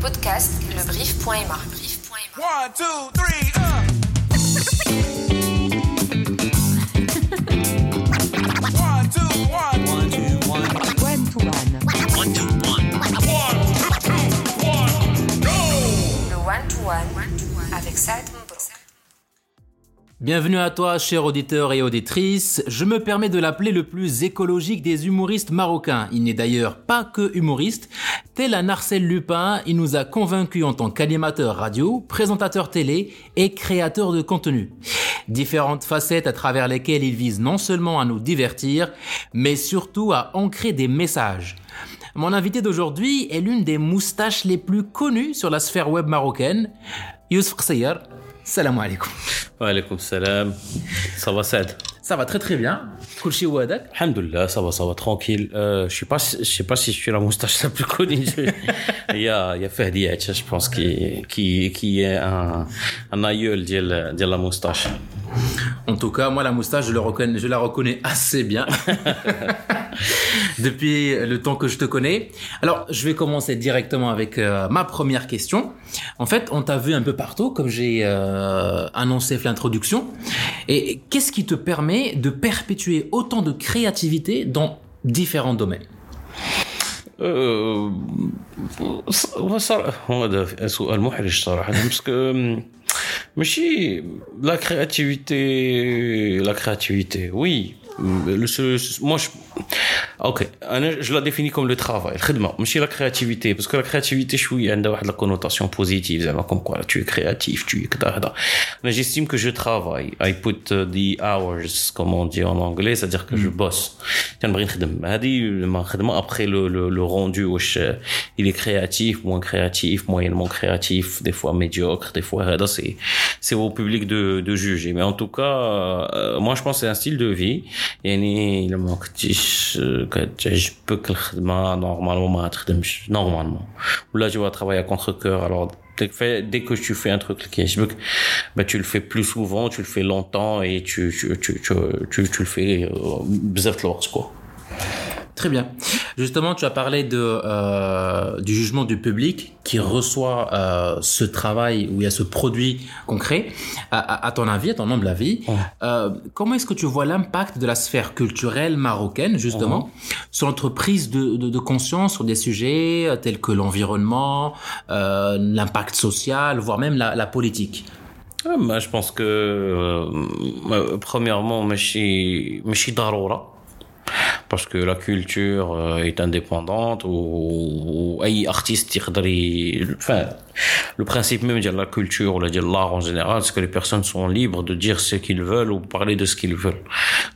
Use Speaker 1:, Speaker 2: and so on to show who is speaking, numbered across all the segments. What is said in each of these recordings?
Speaker 1: podcasts lebrief.ma.
Speaker 2: One, two, three, uh.
Speaker 3: Bienvenue à toi, cher auditeur et auditrice. Je me permets de l'appeler le plus écologique des humoristes marocains. Il n'est d'ailleurs pas que humoriste. Tel un Arcel Lupin, il nous a convaincus en tant qu'animateur radio, présentateur télé et créateur de contenu. Différentes facettes à travers lesquelles il vise non seulement à nous divertir, mais surtout à ancrer des messages. Mon invité d'aujourd'hui est l'une des moustaches les plus connues sur la sphère web marocaine. Youssef Qsayar, salam alaikum.
Speaker 4: وعليكم السلام ça va Saad
Speaker 3: Ça va très très bien. Kulchi Wadak.
Speaker 4: Alhamdulillah, ça va, ça va tranquille. Euh, je sais pas, si- je sais pas si je suis la moustache la plus connue. il y a, il y a Fahdi Acha, je pense, qui, qui, qui est un, un aïeul de de la moustache.
Speaker 3: En tout cas, moi la moustache, je, le reconnais, je la reconnais assez bien. Depuis le temps que je te connais. Alors, je vais commencer directement avec euh, ma première question. En fait, on t'a vu un peu partout, comme j'ai euh, annoncé fait l'introduction. Et qu'est-ce qui te permet de perpétuer autant de créativité dans différents domaines
Speaker 4: أه، هو صراحة هو هذا سؤال محرج صراحة باسكو ماشي لا كرياتيفيتي لا كرياتيفيتي وي le, ce, moi, je, ok, je la définis comme le travail, le chez la créativité, parce que la créativité, je suis, elle a la connotation positive, comme quoi, tu es créatif, tu es, mais j'estime que je travaille. I put euh, the hours, comme on dit en anglais, c'est-à-dire que je mm. bosse. Après le, le, le rendu, euh, il est créatif, moins créatif, moyennement créatif, des fois médiocre, des fois, c'est, c'est au public de, de juger. Mais en tout cas, euh, moi, je pense que c'est un style de vie. يعني الا ما كنتيش آه، كتعجبك الخدمه نورمالمون ما غتخدمش نورمالمون ولا tu vas travailler à contre cœur alors dès que, fait- dès que tu fais un truc qui est bah, tu le fais plus souvent, tu le fais longtemps et tu, tu, tu, tu, tu, tu le fais euh, بزاف د الوقت quoi.
Speaker 3: Très bien. Justement, tu as parlé de, euh, du jugement du public qui reçoit euh, ce travail où il y a ce produit concret. À, ton avis, à ton humble avis, oh. euh, comment est-ce que tu vois l'impact de la sphère culturelle marocaine, justement, sur l'entreprise de, de, conscience sur des sujets euh, tels que l'environnement, l'impact social, voire même la, politique?
Speaker 4: Ah, bah, je pense que, premièrement, je suis parce que la culture euh, est indépendante ou ay artiste enfin le principe même de la culture ou de l'art en général c'est que les personnes sont libres de dire ce qu'ils veulent ou parler de ce qu'ils veulent.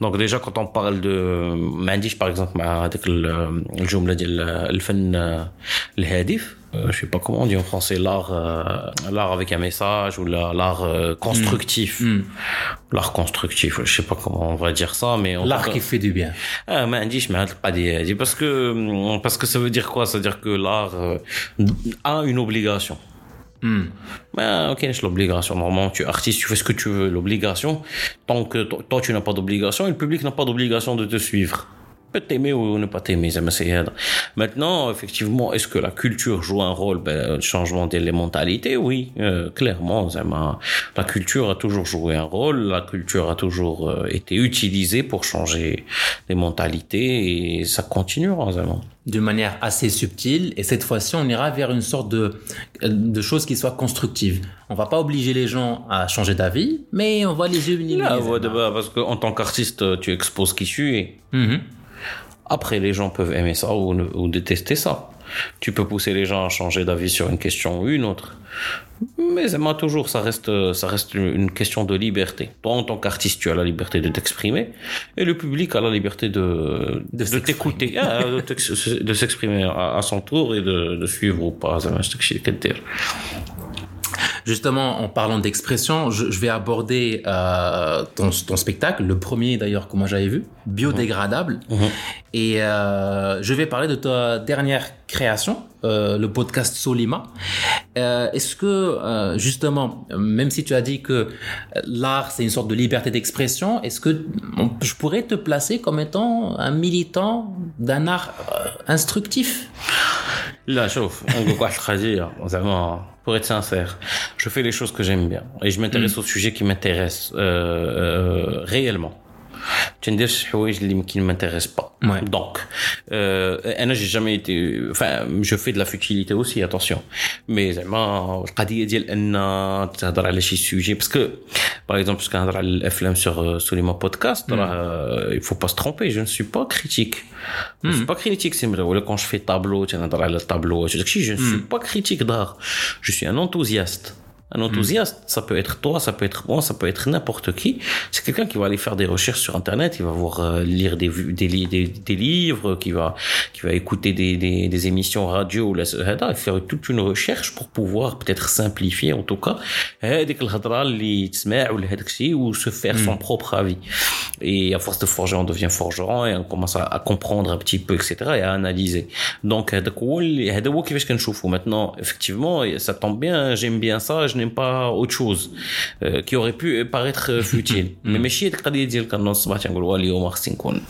Speaker 4: Donc déjà quand on parle de euh, Mandish par exemple avec le euh, le le fan le hadif euh, je sais pas comment on dit en français, l'art, euh, l'art avec un message ou l'art euh, constructif. Mm. Mm. L'art constructif, je sais pas comment on va dire ça, mais
Speaker 3: l'art qui fait du bien.
Speaker 4: Ah, mais je pas des parce que mm, parce que ça veut dire quoi? Ça veut dire que l'art euh, a une obligation. Mais ok, c'est l'obligation. Normalement, tu es artiste, tu fais ce que tu veux. L'obligation, tant que toi tu n'as pas d'obligation, le public n'a pas d'obligation de te suivre. Peut t'aimer ou ne pas t'aimer, Maintenant, effectivement, est-ce que la culture joue un rôle, ben, le changement des mentalités? Oui, euh, clairement, la culture a toujours joué un rôle, la culture a toujours euh, été utilisée pour changer les mentalités, et ça continuera,
Speaker 3: d'une manière assez subtile et cette fois-ci on ira vers une sorte de de choses qui soient constructives. On va pas obliger les gens à changer d'avis, mais on va les unir.
Speaker 4: Là, ouais, de parce qu'en tant qu'artiste, tu exposes qui tu es.
Speaker 3: Mhm.
Speaker 4: Après, les gens peuvent aimer ça ou, détester ça. Tu peux pousser les gens à changer d'avis sur une question ou une autre. Mais moi, toujours, ça reste, ça reste une question de liberté. Toi, en tant qu'artiste, tu as la liberté de t'exprimer et le public a la liberté de,
Speaker 3: De
Speaker 4: t'écouter, ah, de s'exprimer à, à son tour et de, de suivre ou pas. Ça, je te dis.
Speaker 3: Justement, en parlant d'expression, je, je vais aborder euh, ton, ton spectacle, le premier d'ailleurs que moi j'avais vu, biodégradable. Et euh, je vais parler de ta dernière création, euh, le podcast Solima. Euh, Est-ce que euh, justement, même si tu as dit que l'art c'est une sorte de liberté d'expression, est-ce que on- je pourrais te placer comme étant un militant d'un art euh, instructif
Speaker 4: Là, chauffe. نقول لك واحد القضية زعما pour être sincère, je fais les choses que j'aime bien et je m'intéresse aux sujets qui m'intéressent euh, euh, réellement Tu ne dis حوايج اللي qui ne m'intéressent pas.
Speaker 3: Ouais.
Speaker 4: Donc, euh, انا j'ai jamais été enfin je fais de la futilité aussi attention. Mais زعما القضية ديال ان تهضر على شي sujet parce que par exemple parce كنهضر على الافلام sur sur les podcast راه il faut pas se tromper, je ne suis pas critique. Je ne suis pas critique, c'est vrai. Ou quand je fais tableau, tu vois, le tableau, je ne suis Un enthousiaste, ça peut être toi, ça peut être moi, ça peut être n'importe qui. C'est quelqu'un qui va aller faire des recherches sur Internet, qui va voir euh, lire des, livres, qui va, qui va écouter des, des, des émissions radio ou la eh, faire toute une recherche pour pouvoir peut-être simplifier en tout cas eh, ou se faire hmm. son propre avis. Et à force de forger, on devient forgeron et on commence à, comprendre un petit peu, etc. et à analyser. Donc, maintenant, effectivement, ça tombe bien, hein, j'aime bien ça, n'aime pas autre chose euh, qui aurait pu paraître euh, futile. Mais ماشي هذيك القضية ديال كنوض الصباح تنقول وا اليوم خصني نكون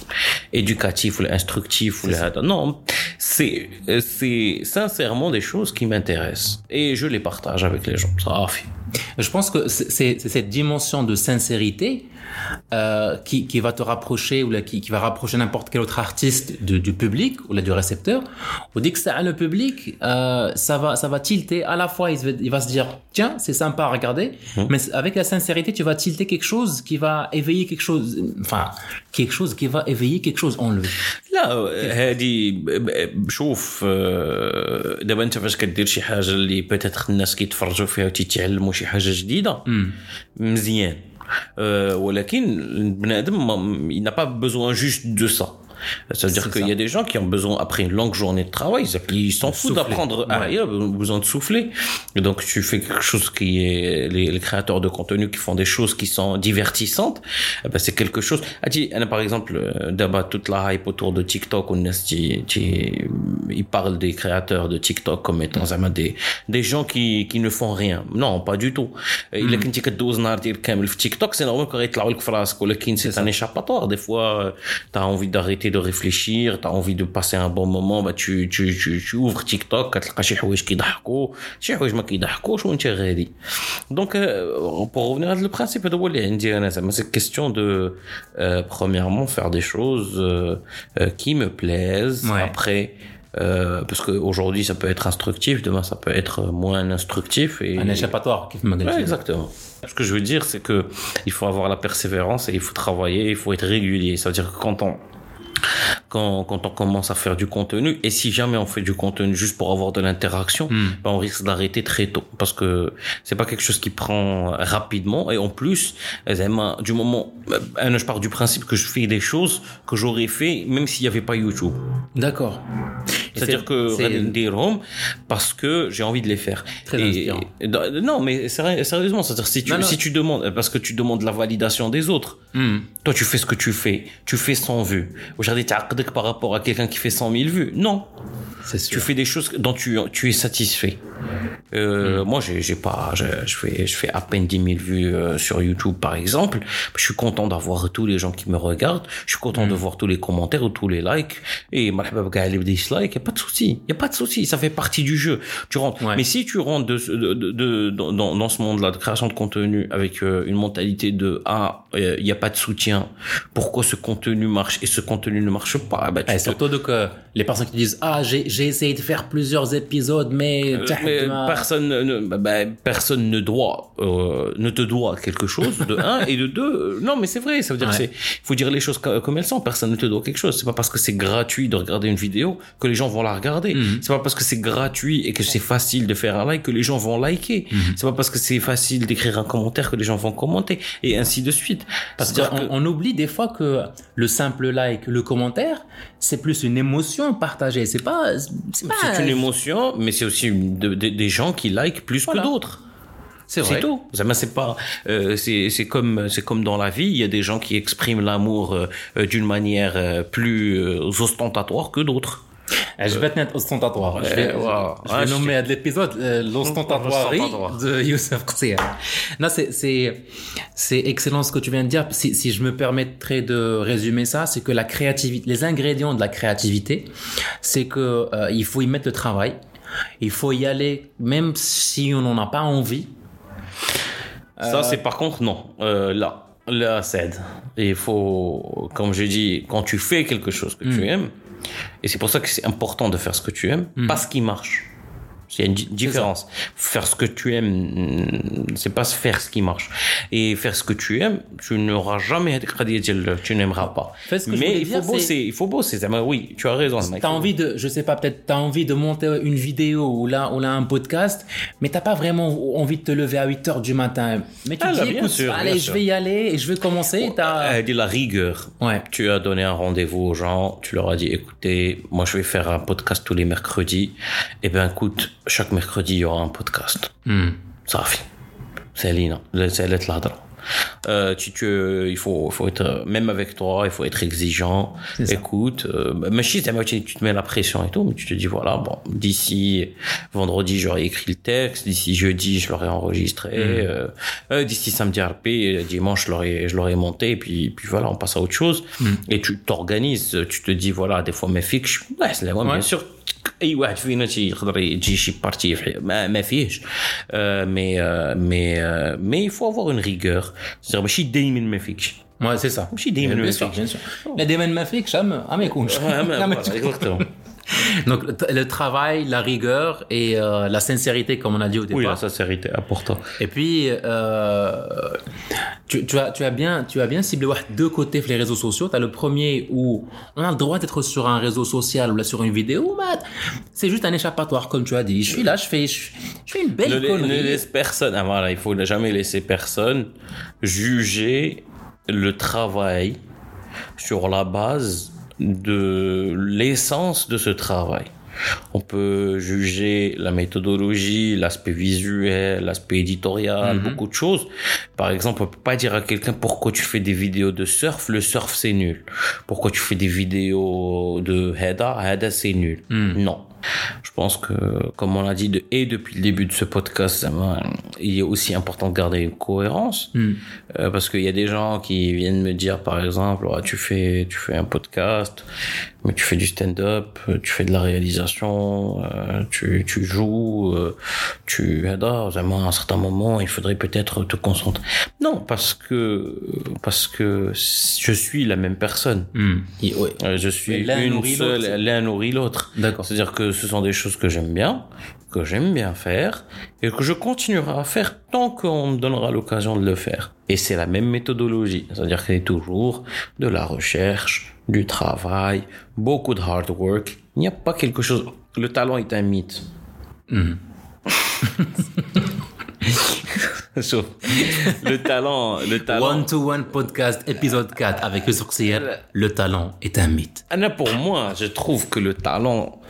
Speaker 4: éducatif ولا instructif ولا هذا. Non, c'est euh, c'est sincèrement des choses qui m'intéressent et je les partage avec les gens. Ça fait.
Speaker 3: Je pense que c'est c'est- c'est cette dimension de sincérité euh, qui, qui va te rapprocher ou là, qui, qui va rapprocher n'importe quel autre artiste de- du public ou là, du récepteur. On dit que ça, le public, euh, ça va, ça va tilter. À la fois, il, se- il va se dire, tiens, c'est sympa à regarder, mais avec la sincérité, tu vas tilter quelque chose qui va éveiller quelque chose, enfin, quelque chose qui va éveiller quelque chose en lui.
Speaker 4: لا هذه ب- ب- شوف آه، دابا انت فاش كدير شي حاجه اللي بيتيتر الناس كيتفرجوا فيها وتيتعلموا شي حاجة جديدة. مزيان. آه، ولكن البنادم ما- il n'a pas besoin juste de ça. Ça veut dire qu'il y a des gens qui ont besoin, après une longue journée de travail, ils s'en foutent d'apprendre à rien, besoin de souffler. Donc, tu fais quelque chose qui est, les, créateurs de contenu qui font des choses qui sont divertissantes, eh ben, c'est quelque chose. Ah, tu, par exemple, euh, d'abord, toute la hype autour de TikTok, on est... ils parlent des créateurs de TikTok comme étant, mm. des, des gens qui, qui ne font rien. Non, pas du tout. Il est que 12 TikTok, c'est normal qu'on ait la phrase, c'est un échappatoire. Des fois, euh, tu as envie d'arrêter de réfléchir t'as envie de passer un bon moment bah tu tu tu, tu ouvres TikTok كتلقى شي حوايج كيضحكوا شي حوايج ما كيضحكوش وانت غادي donc euh, pour revenir à le principe هذا هو اللي عندي انا زعما c'est question de euh, premièrement faire des choses euh, euh, qui me plaisent
Speaker 3: Ouais.
Speaker 4: après euh, parce qu'aujourd'hui ça peut être instructif, demain ça peut être moins instructif. Et...
Speaker 3: Un échappatoire, qui fait
Speaker 4: Ouais, exactement. Ce que je veux dire, c'est que il faut avoir la persévérance et il faut travailler, il faut être régulier. Ça veut dire que quand on quand, quand on commence à faire du contenu, et si jamais on fait du contenu juste pour avoir de l'interaction, ben on risque d'arrêter très tôt parce que c'est pas quelque chose qui prend rapidement et en plus, du moment, euh, je pars du principe que je fais des choses que j'aurais fait même s'il y avait pas YouTube.
Speaker 3: D'accord.
Speaker 4: C'est-à-dire
Speaker 3: c'est-
Speaker 4: que Randy parce que j'ai envie de les faire.
Speaker 3: Très
Speaker 4: Et-
Speaker 3: inspirant.
Speaker 4: et- non, mais sérieusement, c'est-à-dire si tu
Speaker 3: Non, non.
Speaker 4: si tu demandes parce que tu demandes la validation des autres.
Speaker 3: Hmm.
Speaker 4: Toi, tu fais ce que tu fais. Tu fais 100 vues. Aujourd'hui, tu par rapport à quelqu'un qui fait 100 000 vues. Non. Tu fais des choses dont tu, tu es satisfait. Euh, Moi, j'ai pas, je, je fais, je fais à peine 10 000 vues euh, sur YouTube, par exemple. Je suis content d'avoir tous les gens qui me regardent. Je suis content de voir tous les commentaires ou tous les likes. Et bka les dislikes, a pas de souci. Y a pas de souci. Ça fait partie du jeu. Tu rentres.
Speaker 3: Ouais.
Speaker 4: Mais si tu rentres de, de, de, de- dans, dans ce monde-là de création de contenu avec euh, une mentalité de ah, il y a pas de soutien. Pourquoi ce contenu marche et ce contenu ne marche pas? Bah, tu
Speaker 3: Et
Speaker 4: te-
Speaker 3: surtout donc, euh, les personnes qui disent ah j'ai j'ai essayé de faire plusieurs épisodes mais,
Speaker 4: Euh, mais personne ne, bah, bah, personne ne doit euh, ne te doit quelque chose de un et de deux non mais c'est vrai ça veut dire
Speaker 3: Ouais.
Speaker 4: c'est il faut dire les choses co- comme elles sont personne ne te doit quelque chose c'est pas parce que c'est gratuit de regarder une vidéo que les gens vont la regarder
Speaker 3: Mhm.
Speaker 4: c'est pas parce que c'est gratuit et que c'est facile de faire un like que les gens vont liker
Speaker 3: Mhm.
Speaker 4: c'est pas parce que c'est facile d'écrire un commentaire que les gens vont commenter et ainsi de suite
Speaker 3: Parce qu'on on oublie des fois que le simple like, le commentaire, c'est plus une émotion partagée. C'est pas, c'est pas.
Speaker 4: c'est une émotion mais c'est aussi une- de- de- des gens qui like plus
Speaker 3: Voilà.
Speaker 4: que d'autres
Speaker 3: C'est vrai.
Speaker 4: tout. C'est pas. euh, c'est comme c'est comme dans la vie. Il y a des gens qui expriment l'amour euh, euh, d'une manière euh, plus ostentatoire que d'autres.
Speaker 3: عجبتني ostentatoire. Je vais,
Speaker 4: wow.
Speaker 3: je vais
Speaker 4: Ah, je
Speaker 3: nommer à l'épisode euh, l'ostentatoire
Speaker 4: L'ostentatoire.
Speaker 3: de Youssef Qasir. Non, c'est, c'est, c'est excellent ce que tu viens de dire. Si, si je me permettrais de résumer ça, c'est que la créativité, les ingrédients de la créativité, c'est que euh, il faut y mettre le travail. Il faut y aller, même si on n'en a pas envie.
Speaker 4: Ça, c'est par contre, non. Euh, là, là, ça aide. Et il faut, comme je dis, quand tu fais quelque chose que tu aimes, et c'est pour ça que c'est important de faire ce que tu aimes, pas ce qui marche. Il y a une différence. Faire ce que tu aimes, mm, c'est pas faire ce qui marche. Et faire ce que tu aimes, tu n'auras jamais tu n'aimeras pas.
Speaker 3: Ce que
Speaker 4: mais il faut,
Speaker 3: dire,
Speaker 4: bosser, il faut bosser, il faut bosser. Oui, tu as raison.
Speaker 3: T'as envie de, je sais pas, peut-être t'as envie de monter une vidéo ou là, on a un podcast, mais t'as pas vraiment envie de te lever à 8 heures du matin. Mais tu
Speaker 4: ah,
Speaker 3: dis,
Speaker 4: sûr,
Speaker 3: allez, je vais y aller et je vais commencer. Oh, t'as
Speaker 4: euh, dit la rigueur.
Speaker 3: Ouais.
Speaker 4: Tu as donné un rendez-vous aux gens, tu leur as dit, écoutez, moi je vais faire un podcast tous les mercredis. Eh ben écoute, chaque mercredi, il y aura un podcast.
Speaker 3: Hmm.
Speaker 4: Ça Safi. C'est Lina. C'est l'être euh, tu, tu, euh, il faut, faut être, euh, même avec toi, il faut être exigeant. Écoute, euh, mais si tu te mets la pression et tout, mais tu te dis voilà, bon, d'ici vendredi, j'aurai écrit le texte, d'ici jeudi, je l'aurai enregistré, hmm. d'ici samedi, RP, dimanche, je l'aurai, monté, et puis, puis voilà, on passe à autre chose. Hmm. Et tu t'organises, tu te dis voilà, des fois mes fixes, ouais, c'est
Speaker 3: ouais,
Speaker 4: bien sûr اي واحد فينا تيقدر يجي شي بارتي في- ما, ما فيهش آه، مي آه، مي آه، مي il faut avoir une rigueur c'est-à-dire ماشي دايما ما فيكش
Speaker 3: Ouais, c'est ça.
Speaker 4: ماشي دايما
Speaker 3: Bien
Speaker 4: ما
Speaker 3: sûr,
Speaker 4: فيكش
Speaker 3: bien sûr. Mais des mêmes فيك شام ما يكونش.
Speaker 4: آه، ما-
Speaker 3: لا، ما
Speaker 4: voilà,
Speaker 3: يكونش.
Speaker 4: exactement.
Speaker 3: Donc le- le travail, la rigueur et euh, la sincérité, comme on a dit au départ.
Speaker 4: oui la sincérité important
Speaker 3: Et puis, euh, tu, tu, as, tu, as bien, tu as bien ciblé deux côtés les réseaux sociaux. Tu as le premier où on a le droit d'être sur un réseau social ou là sur une vidéo. C'est juste un échappatoire, comme tu as dit. Je suis là, je fais, je, je fais une belle
Speaker 4: ne,
Speaker 3: connerie.
Speaker 4: ne laisse personne ah, voilà il faut ne jamais laisser personne juger le travail sur la base de l'essence de ce travail on peut juger la méthodologie, l'aspect visuel, l'aspect éditorial, beaucoup de choses. Par exemple, on peut pas dire à quelqu'un pourquoi tu fais des vidéos de surf, le surf c'est nul. Pourquoi tu fais des vidéos de Heda, Heda c'est nul. Non. Je pense que, comme on l'a dit, de, et depuis le début de ce podcast, il est aussi important de garder une cohérence.
Speaker 3: Hmm.
Speaker 4: Euh, parce qu'il y a des gens qui viennent me dire, par exemple, Ouais, tu fais, tu fais un podcast, mais tu fais du stand-up, euh, tu fais de la réalisation, euh, tu, tu joues, euh, tu adores. À un certain moment, il faudrait peut-être te concentrer. Non, parce que, parce que je suis la même personne.
Speaker 3: Hmm. Et- ouais.
Speaker 4: Euh, Je suis
Speaker 3: Mais l'un
Speaker 4: une
Speaker 3: nourrit
Speaker 4: seule,
Speaker 3: l'autre.
Speaker 4: l'un nourrit l'autre.
Speaker 3: D'accord.
Speaker 4: C'est-à-dire que ce sont des choses que j'aime bien, que j'aime bien faire, et que je continuerai à faire tant qu'on me donnera l'occasion de le faire. Et c'est la même méthodologie. C'est-à-dire que c'est toujours de la recherche, du travail, beaucoup de hard work. Il n'y a pas quelque chose. Le talent est un mythe. Sauf, le talent, le talent.
Speaker 3: One to One Podcast, épisode 4 avec le sourcilier. Le talent est un mythe.
Speaker 4: Anna, pour moi, je trouve que le talent,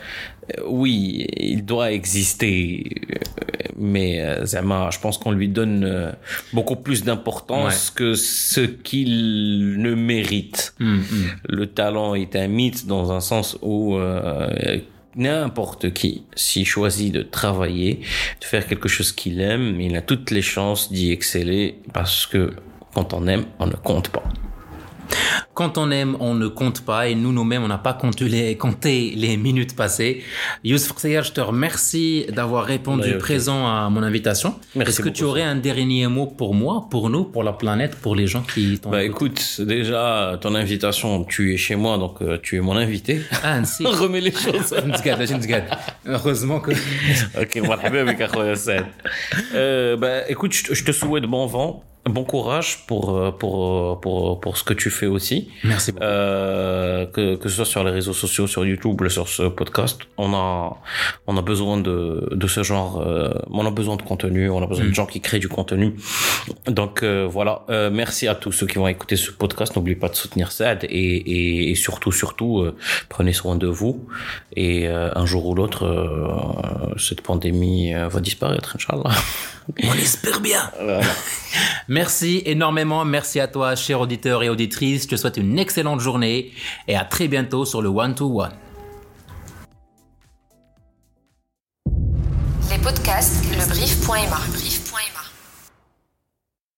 Speaker 4: oui, il doit exister, euh, mais euh, Zama, je pense qu'on lui donne euh, beaucoup plus d'importance que ce qu'il ne mérite.
Speaker 3: Hmm, hmm.
Speaker 4: Le talent est un mythe dans un sens où euh, n'importe qui, s'il choisit de travailler, de faire quelque chose qu'il aime, il a toutes les chances d'y exceller parce que quand on aime, on ne compte pas.
Speaker 3: Quand on aime, on ne compte pas et nous, nous-mêmes, on n'a pas compté les, minutes passées. Youssef Khseyer, je te remercie d'avoir répondu présent à mon invitation. Est-ce que tu aurais un dernier mot pour moi, pour nous, pour la planète, pour les gens qui t'ont
Speaker 4: Bah écoute, déjà, ton invitation, tu es chez moi, donc euh, tu es mon invité.
Speaker 3: Ah, si.
Speaker 4: Remets les choses.
Speaker 3: Heureusement que...
Speaker 4: ok, euh, bah écoute, je te souhaite bon vent bon courage pour euh, pour euh, pour pour ce que tu fais aussi.
Speaker 3: Merci beaucoup.
Speaker 4: Euh, que que ce soit sur les réseaux sociaux, sur YouTube, ou sur ce podcast, on a on a besoin de de ce genre, euh, on a besoin de contenu, on a besoin de gens qui créent du contenu. Donc euh, voilà, euh, merci à tous ceux qui vont écouter ce podcast. N'oubliez pas de soutenir Sad et et, et surtout surtout euh, prenez soin de vous et euh, un jour ou l'autre euh, cette pandémie euh, va disparaître, inchallah.
Speaker 3: On espère bien. Merci énormément, merci à toi, cher auditeur et auditrice. Je te souhaite une excellente journée et à très bientôt sur le One to One.
Speaker 1: Les podcasts, le brief.ma.